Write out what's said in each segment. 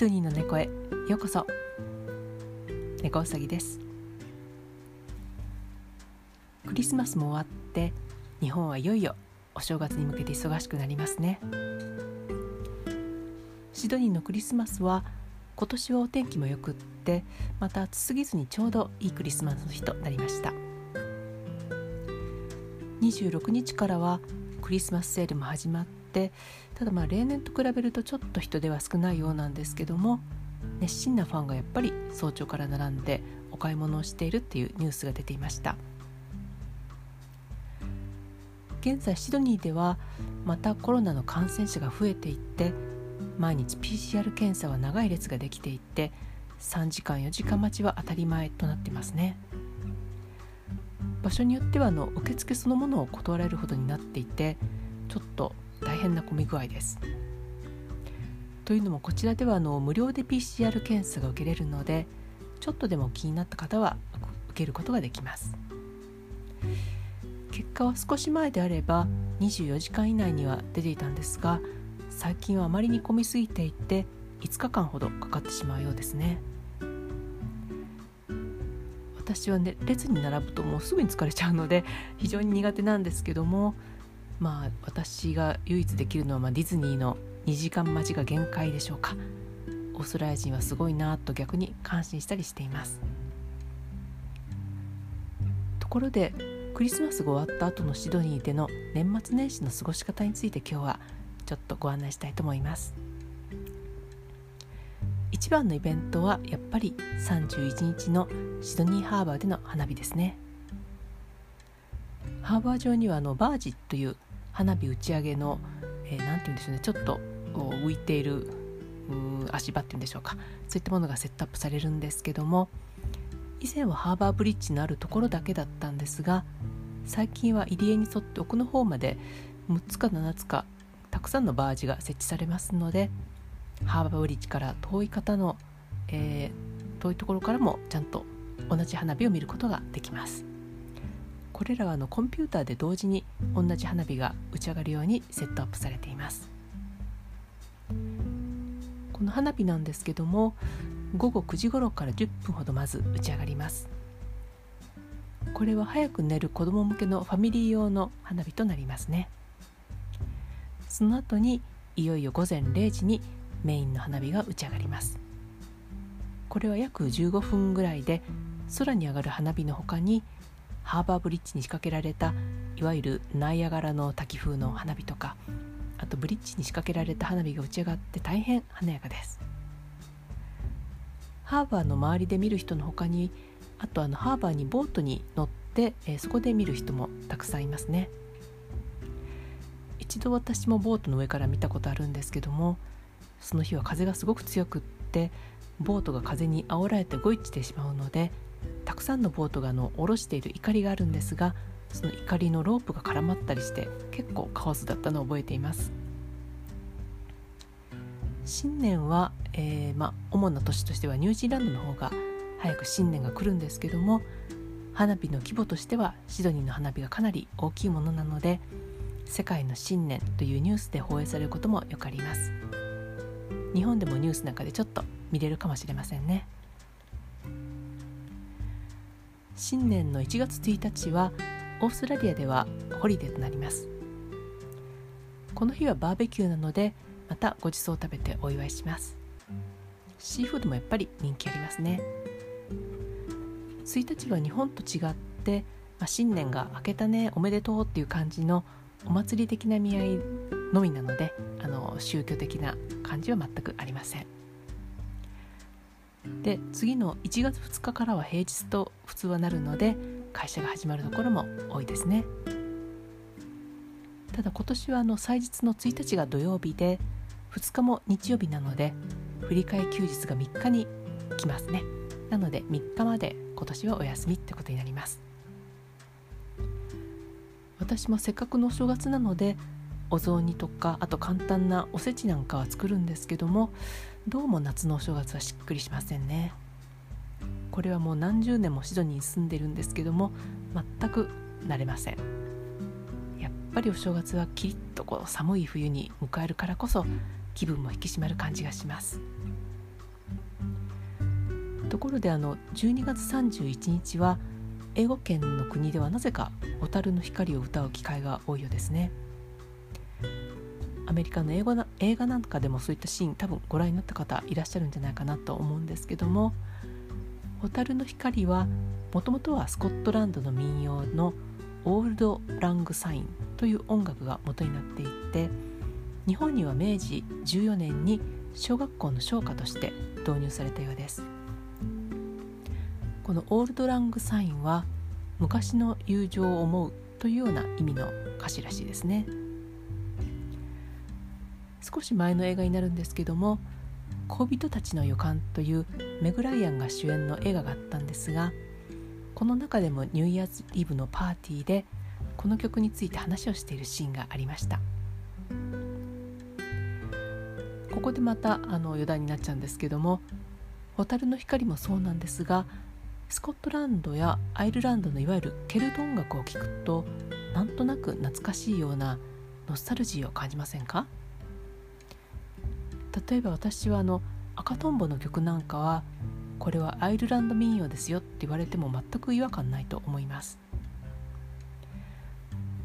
ドニーの猫へ。ようこそ。猫うさぎです。クリスマスも終わって日本はいよいよお正月に向けて忙しくなりますね。シドニーのクリスマスは今年はお天気もよくってまた暑すぎずにちょうどいいクリスマスの日となりました。26日からはクリスマスセールも始まってただまあ例年と比べるとちょっと人手は少ないようなんですけども熱心なファンがやっぱり早朝から並んでお買い物をしているっていうニュースが出ていました。現在シドニーではまたコロナの感染者が増えていって毎日 PCR 検査は長い列ができていて3時間4時間待ちは当たり前となってますね。場所によってはあの受付そのものを断られるほどになっていてちょっと変な混み具合です。というのもこちらではあの無料で PCR 検査が受けれるのでちょっとでも気になった方は受けることができます。結果は少し前であれば24時間以内には出ていたんですが最近はあまりに混みすぎていて5日間ほどかかってしまうようですね。私はね列に並ぶともうすぐに疲れちゃうので非常に苦手なんですけどもまあ私が唯一できるのは、まあ、ディズニーの2時間待ちが限界でしょうか。オーストラリア人はすごいなと逆に感心したりしています。ところでクリスマスが終わった後のシドニーでの年末年始の過ごし方について今日はちょっとご案内したいと思います。一番のイベントはやっぱり31日のシドニーハーバーでの花火ですね。ハーバー上にはあのバージという花火打ち上げの何、えー、て言うんでしょうねちょっと浮いている足場っていうんでしょうか。そういったものがセットアップされるんですけども以前はハーバーブリッジのあるところだけだったんですが最近は入り江に沿って奥の方まで6つか7つかたくさんのバージが設置されますのでハーバーブリッジから遠い方の、えー、遠いところからもちゃんと同じ花火を見ることができます。これらはあのコンピューターで同時に同じ花火が打ち上がるようにセットアップされています。この花火なんですけども午後9時頃から10分ほどまず打ち上がります。これは早く寝る子供向けのファミリー用の花火となりますね。その後にいよいよ午前0時にメインの花火が打ち上がります。これは約15分ぐらいで空に上がる花火の他にハーバーブリッジに仕掛けられたいわゆるナイアガラの滝風の花火とかあとブリッジに仕掛けられた花火が打ち上がって大変華やかです。ハーバーの周りで見る人の他にあとあのハーバーにボートに乗って、えー、そこで見る人もたくさんいますね。一度私もボートの上から見たことあるんですけどもその日は風がすごく強くってボートが風に煽られて動いてしまうのでたくさんのボートがの下ろしている怒りがあるんですがその怒りのロープが絡まったりして結構カオスだったのを覚えています。新年は、えー、まあ、主な都市としてはニュージーランドの方が早く新年が来るんですけども花火の規模としてはシドニーの花火がかなり大きいものなので世界の新年というニュースで放映されることもよくあります。日本でもニュースなんかでちょっと見れるかもしれませんね。新年の1月1日はオーストラリアではホリデーとなります。この日はバーベキューなのでまたごちそうを食べてお祝いします。シーフードもやっぱり人気ありますね。1日は日本と違って、まあ、新年が明けたねおめでとうっていう感じのお祭り的な意味合いのみなのであの宗教的な感じは全くありません。で次の1月2日からは平日と普通はなるので会社が始まるところも多いですね。ただ今年はあの祭日の1日が土曜日で2日も日曜日なので振り替え休日が3日に来ますね。なので3日まで今年はお休みってことになります。私もせっかくのお正月なのでお雑煮とかあと簡単なおせちなんかは作るんですけどもどうも夏のお正月はしっくりしませんね。これはもう何十年もシドニーに住んでるんですけども全く慣れません。やっぱりお正月はキリッとこう寒い冬に迎えるからこそ気分も引き締まる感じがします。ところであの12月31日は英語圏の国ではなぜか「蛍の光」を歌う機会が多いようですね。アメリカの英語な映画なんかでもそういったシーン多分ご覧になった方いらっしゃるんじゃないかなと思うんですけども「蛍の光」はもともとはスコットランドの民謡の「オールド・ラング・サイン」という音楽が元になっていて日本には明治14年に小学校の唱歌として導入されたようです。このオールドラングサインは昔の友情を思うというような意味の歌詞らしいですね少し前の映画になるんですけども「恋人たちの予感」というメグ・ライアンが主演の映画があったんですがこの中でもニューイヤーズイブのパーティーでこの曲について話をしているシーンがありました。ここでまたあの余談になっちゃうんですけども「蛍の光」もそうなんですがスコットランドやアイルランドのいわゆるケルト音楽を聴くとなんとなく懐かしいようなノスタルジーを感じませんか？例えば私はあの赤とんぼの曲なんかはこれはアイルランド民謡ですよって言われても全く違和感ないと思います。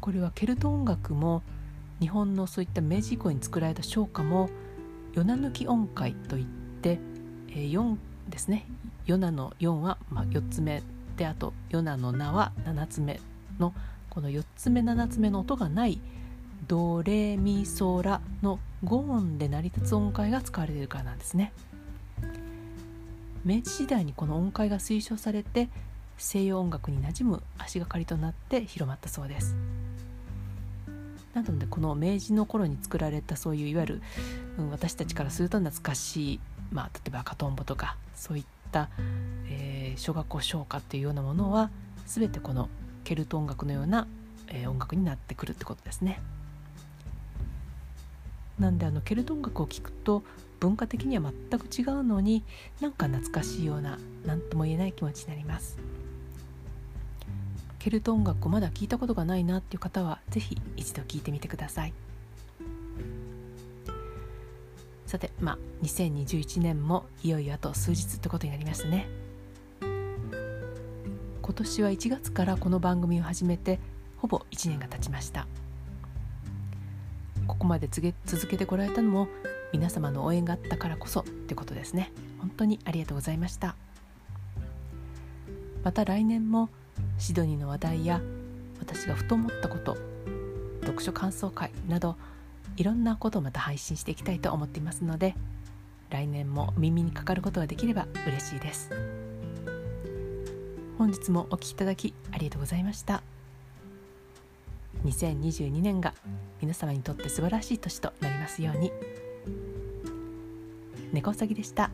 これはケルト音楽も日本のそういった明治以降に作られた唱歌もヨナ抜き音階といって、えー、4ですね。ヨナの4は、まあ、4つ目であとヨナの名は7つ目のこの4つ目7つ目の音がないドレミソラの5音で成り立つ音階が使われているからなんですね明治時代にこの音階が推奨されて西洋音楽に馴染む足がかりとなって広まったそうですなのでこの明治の頃に作られたそういういわゆる、うん、私たちからすると懐かしい、まあ、例えば赤とんぼとかそういった、えー、小学校唱歌っていうようなものは全てこのケルト音楽のような、えー、音楽になってくるってことですね。なんであのケルト音楽を聴くと文化的には全く違うのになんか懐かしいような何とも言えない気持ちになります。ケルト音楽をまだ聞いたことがないなっていう方は是非一度聞いてみてください。さてまあ2021年もいよいよあと数日ってことになりますね。今年は1月からこの番組を始めてほぼ1年が経ちました。ここまで続けてこられたのも皆様の応援があったからこそってことですね。本当にありがとうございました。また来年もシドニーの話題や私がふと思ったこと読書感想会などいろんなことをまた配信していきたいと思っていますので来年も耳にかかることができれば嬉しいです。本日もお聴きいただきありがとうございました。2022年が皆様にとって素晴らしい年となりますように猫うさぎでした。